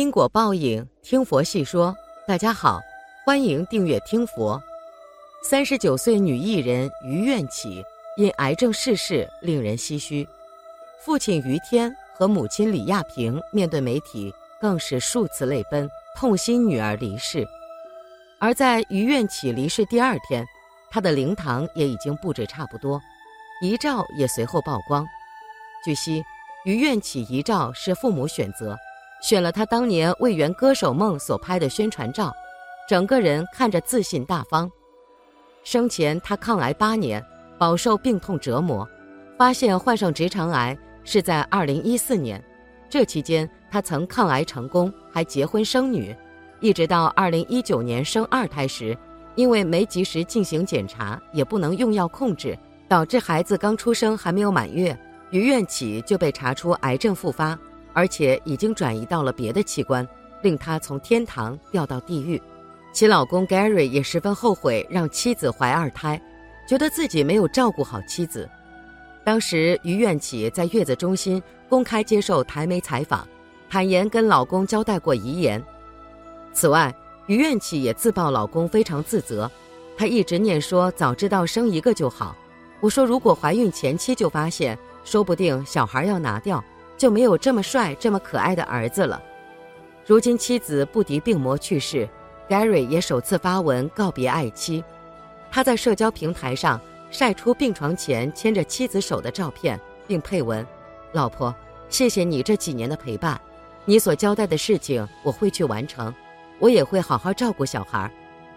因果报应，听佛细说。大家好，欢迎订阅听佛。三十九岁女艺人于愿起因癌症逝世，令人唏嘘。父亲于天和母亲李亚平面对媒体更是数次泪奔，痛心女儿离世。而在于愿起离世第二天，她的灵堂也已经布置差不多，遗照也随后曝光。据悉，于愿起遗照是父母选择。选了他当年为圆歌手梦所拍的宣传照，整个人看着自信大方。生前他抗癌八年，饱受病痛折磨，发现患上直肠癌是在二零一四年。这期间他曾抗癌成功，还结婚生女，一直到二零一九年生二胎时，因为没及时进行检查，也不能用药控制，导致孩子刚出生还没有满月，于院起就被查出癌症复发。而且已经转移到了别的器官，令她从天堂掉到地狱。其老公 Gary 也十分后悔让妻子怀二胎，觉得自己没有照顾好妻子。当时于愿起在月子中心公开接受台媒采访，坦言跟老公交代过遗言。此外，于愿起也自曝老公非常自责，他一直念说早知道生一个就好。我说如果怀孕前期就发现，说不定小孩要拿掉。就没有这么帅、这么可爱的儿子了。如今妻子不敌病魔去世，Gary 也首次发文告别爱妻。他在社交平台上晒出病床前牵着妻子手的照片，并配文：“老婆，谢谢你这几年的陪伴，你所交代的事情我会去完成，我也会好好照顾小孩。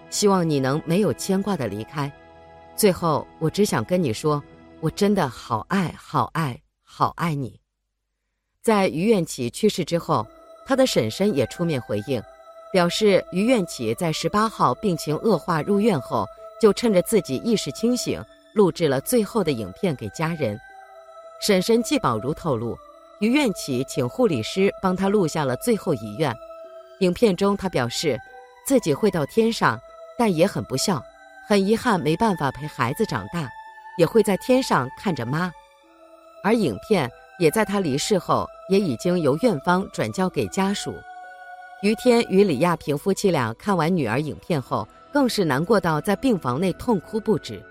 希望你能没有牵挂的离开。最后，我只想跟你说，我真的好爱、好爱、好爱你。”在于愿起去世之后，他的婶婶也出面回应，表示于愿起在十八号病情恶化入院后，就趁着自己意识清醒，录制了最后的影片给家人。婶婶季宝如透露，于愿起请护理师帮他录下了最后遗愿。影片中，他表示自己会到天上，但也很不孝，很遗憾没办法陪孩子长大，也会在天上看着妈。而影片。也在他离世后，也已经由院方转交给家属。于天与李亚平夫妻俩看完女儿影片后，更是难过到在病房内痛哭不止。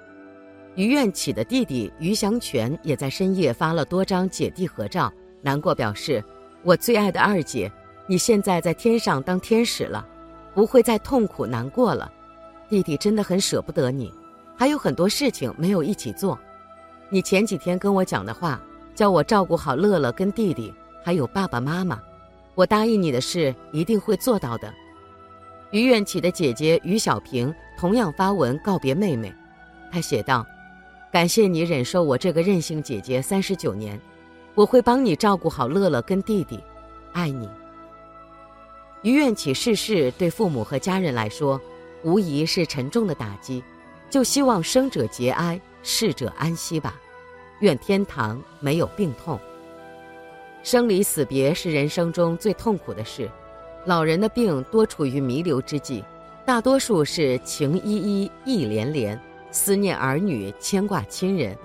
于愿起的弟弟于祥全也在深夜发了多张姐弟合照，难过表示：“我最爱的二姐，你现在在天上当天使了，不会再痛苦难过了。弟弟真的很舍不得你，还有很多事情没有一起做。你前几天跟我讲的话。”叫我照顾好乐乐跟弟弟，还有爸爸妈妈。我答应你的事一定会做到的。于愿起的姐姐于小平同样发文告别妹妹，她写道：“感谢你忍受我这个任性姐姐三十九年，我会帮你照顾好乐乐跟弟弟，爱你。”于愿起逝世对父母和家人来说，无疑是沉重的打击，就希望生者节哀，逝者安息吧。愿天堂没有病痛。生离死别是人生中最痛苦的事，老人的病多处于弥留之际，大多数是情依依、意连连，思念儿女、牵挂亲人。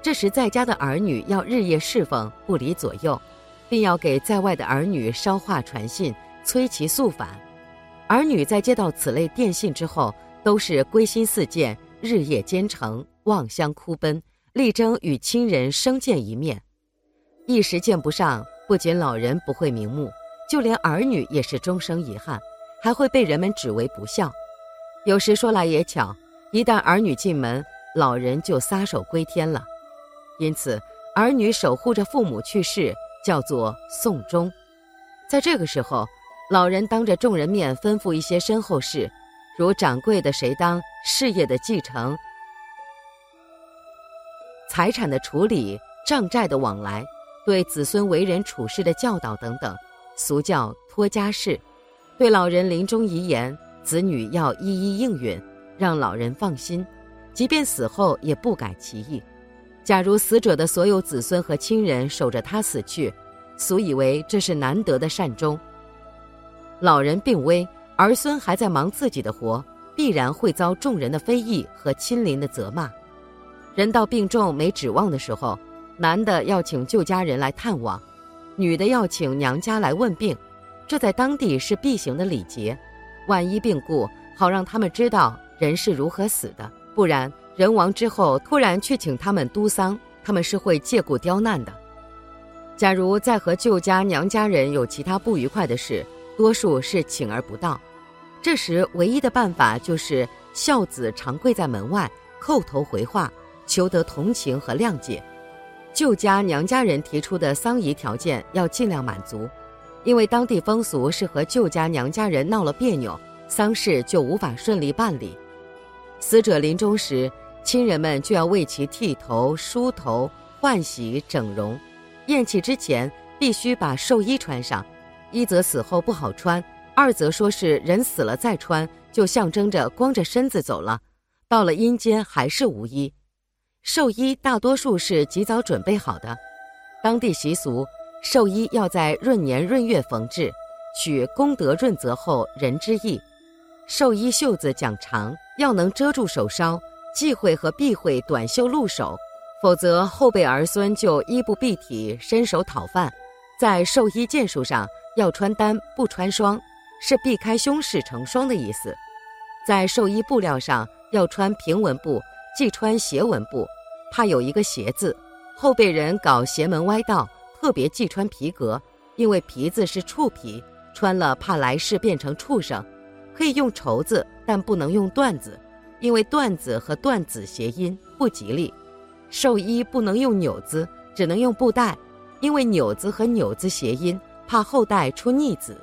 这时在家的儿女要日夜侍奉，不离左右，并要给在外的儿女捎话传信，催其速返。儿女在接到此类电信之后，都是归心似箭，日夜兼程，望乡哭奔。力争与亲人生见一面，一时见不上，不仅老人不会瞑目，就连儿女也是终生遗憾，还会被人们指为不孝。有时说来也巧，一旦儿女进门，老人就撒手归天了。因此，儿女守护着父母去世，叫做送终。在这个时候，老人当着众人面吩咐一些身后事，如掌柜的谁当，事业的继承。财产的处理、账债的往来、对子孙为人处事的教导等等，俗叫托家事。对老人临终遗言，子女要一一应允，让老人放心，即便死后也不改其意。假如死者的所有子孙和亲人守着他死去，俗以为这是难得的善终。老人病危，儿孙还在忙自己的活，必然会遭众人的非议和亲邻的责骂。人到病重没指望的时候，男的要请旧家人来探望，女的要请娘家来问病，这在当地是必行的礼节。万一病故，好让他们知道人是如何死的；不然，人亡之后突然去请他们督丧，他们是会借故刁难的。假如再和舅家娘家人有其他不愉快的事，多数是请而不到。这时唯一的办法就是孝子常跪在门外，叩头回话，求得同情和谅解。舅家娘家人提出的丧仪条件要尽量满足，因为当地风俗是和舅家娘家人闹了别扭，丧事就无法顺利办理。死者临终时，亲人们就要为其剃头、梳头、换洗、整容。咽气之前必须把寿衣穿上，一则死后不好穿，二则说是人死了再穿，就象征着光着身子走了，到了阴间还是无衣。寿衣大多数是及早准备好的，当地习俗，寿衣要在闰年闰月缝制，取功德润泽后人之意。寿衣袖子讲长，要能遮住手梢，忌讳和避讳短袖露手，否则后辈儿孙就衣不蔽体，伸手讨饭。在寿衣件数上要穿单不穿双，是避开凶事成双的意思。在寿衣布料上要穿平纹布，忌穿斜纹布。怕有一个邪字，后辈人搞邪门歪道，特别忌穿皮革，因为皮子是畜皮，穿了怕来世变成畜生。可以用绸子，但不能用缎子，因为缎子和缎子谐音不吉利。寿衣不能用纽子，只能用布带，因为纽子和纽子谐音，怕后代出逆子。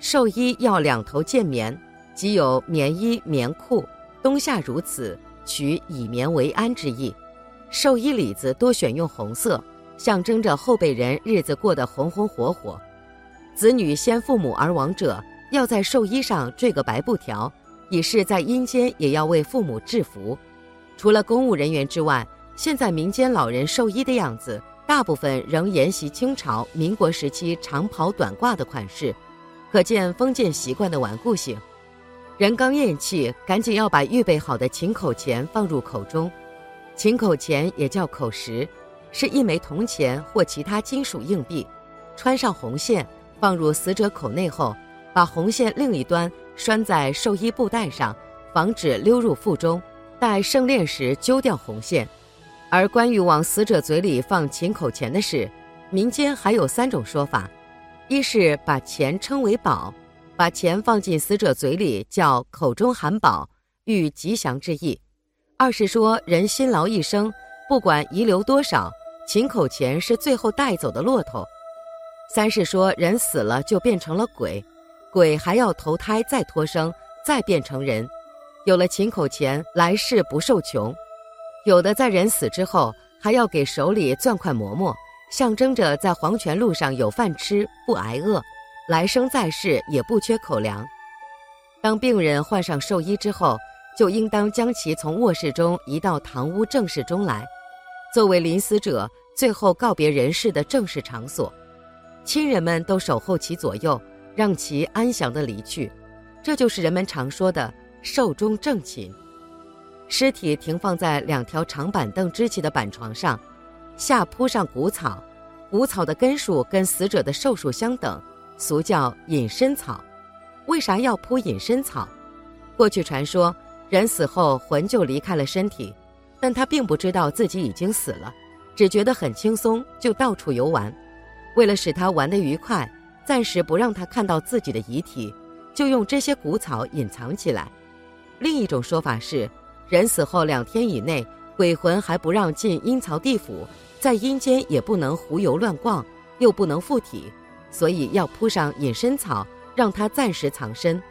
寿衣要两头见棉，即有棉衣、棉裤，冬夏如此，取以棉为安之意。寿衣里子多选用红色，象征着后辈人日子过得红红火火。子女先父母而亡者，要在寿衣上缀个白布条，以示在阴间也要为父母制服。除了公务人员之外，现在民间老人寿衣的样子，大部分仍沿袭清朝、民国时期长袍短褂的款式，可见封建习惯的顽固性。人刚咽气，赶紧要把预备好的请口钱放入口中。请口钱也叫口石，是一枚铜钱或其他金属硬币，穿上红线，放入死者口内后，把红线另一端拴在寿衣布带上，防止溜入腹中。待盛殓时揪掉红线。而关于往死者嘴里放请口钱的事，民间还有三种说法：一是把钱称为宝，把钱放进死者嘴里叫口中含宝，寓吉祥之意。二是说人辛劳一生，不管遗留多少，秦口钱是最后带走的骆驼。三是说人死了就变成了鬼，鬼还要投胎再托生，再变成人。有了秦口钱，来世不受穷。有的在人死之后，还要给手里攥块馍馍，象征着在黄泉路上有饭吃，不挨饿，来生在世也不缺口粮。当病人换上寿衣之后。就应当将其从卧室中移到堂屋正室中来，作为临死者最后告别人世的正式场所。亲人们都守候其左右，让其安详地离去。这就是人们常说的寿终正寝。尸体停放在两条长板凳支起的板床上，下铺上谷草，谷草的根数跟死者的寿数相等，俗叫隐身草。为啥要铺隐身草？过去传说。人死后魂就离开了身体，但他并不知道自己已经死了，只觉得很轻松，就到处游玩。为了使他玩得愉快，暂时不让他看到自己的遗体，就用这些谷草隐藏起来。另一种说法是，人死后两天以内，鬼魂还不让进阴曹地府，在阴间也不能胡游乱逛，又不能附体，所以要铺上隐身草，让他暂时藏身。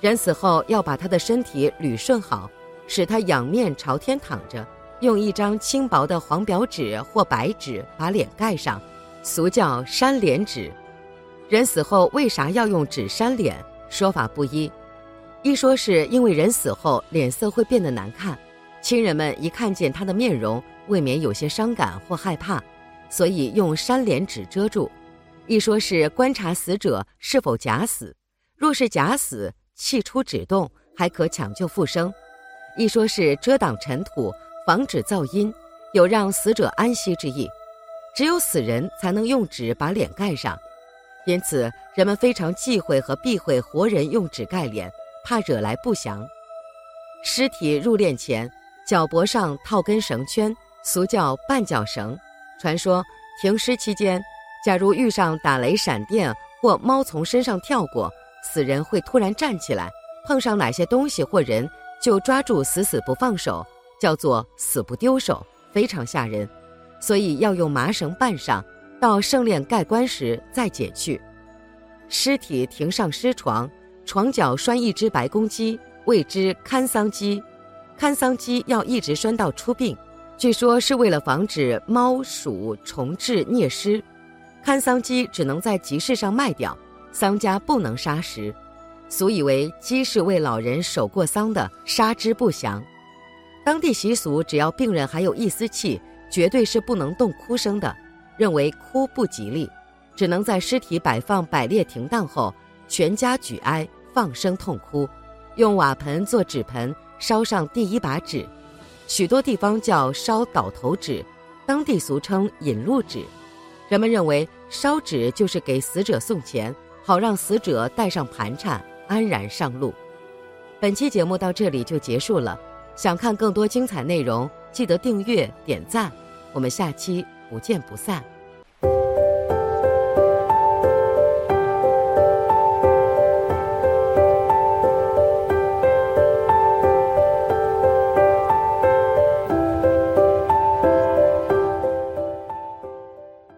人死后要把他的身体捋顺好，使他仰面朝天躺着，用一张轻薄的黄表纸或白纸把脸盖上，俗叫扇脸纸。人死后为啥要用纸扇脸？说法不一，一说是因为人死后脸色会变得难看，亲人们一看见他的面容，未免有些伤感或害怕，所以用扇脸纸遮住；一说是观察死者是否假死，若是假死。气出止动，还可抢救复生。一说是遮挡尘土，防止噪音，有让死者安息之意。只有死人才能用纸把脸盖上。因此人们非常忌讳和避讳活人用纸盖脸，怕惹来不祥。尸体入殓前，脚脖上套根绳圈，俗叫绊脚绳。传说停尸期间，假如遇上打雷闪电或猫从身上跳过，死人会突然站起来，碰上哪些东西或人就抓住死死不放手，叫做死不丢手，非常吓人。所以要用麻绳绊上，到圣殓盖棺时再解去。尸体停上尸床，床脚拴一只白公鸡。谓之看丧鸡，看丧鸡要一直拴到出殡，据说是为了防止猫鼠虫豸啮尸。看丧鸡只能在集市上卖掉，丧家不能杀食。俗以为鸡是为老人守过丧的，杀之不祥。当地习俗，只要病人还有一丝气，绝对是不能动哭声的，认为哭不吉利，只能在尸体摆放摆列停当后，全家举哀，放声痛哭。用瓦盆做纸盆，烧上第一把纸，许多地方叫烧倒头纸，当地俗称引路纸。人们认为烧纸就是给死者送钱，好让死者带上盘缠，安然上路。本期节目到这里就结束了，想看更多精彩内容，记得订阅点赞，我们下期不见不散。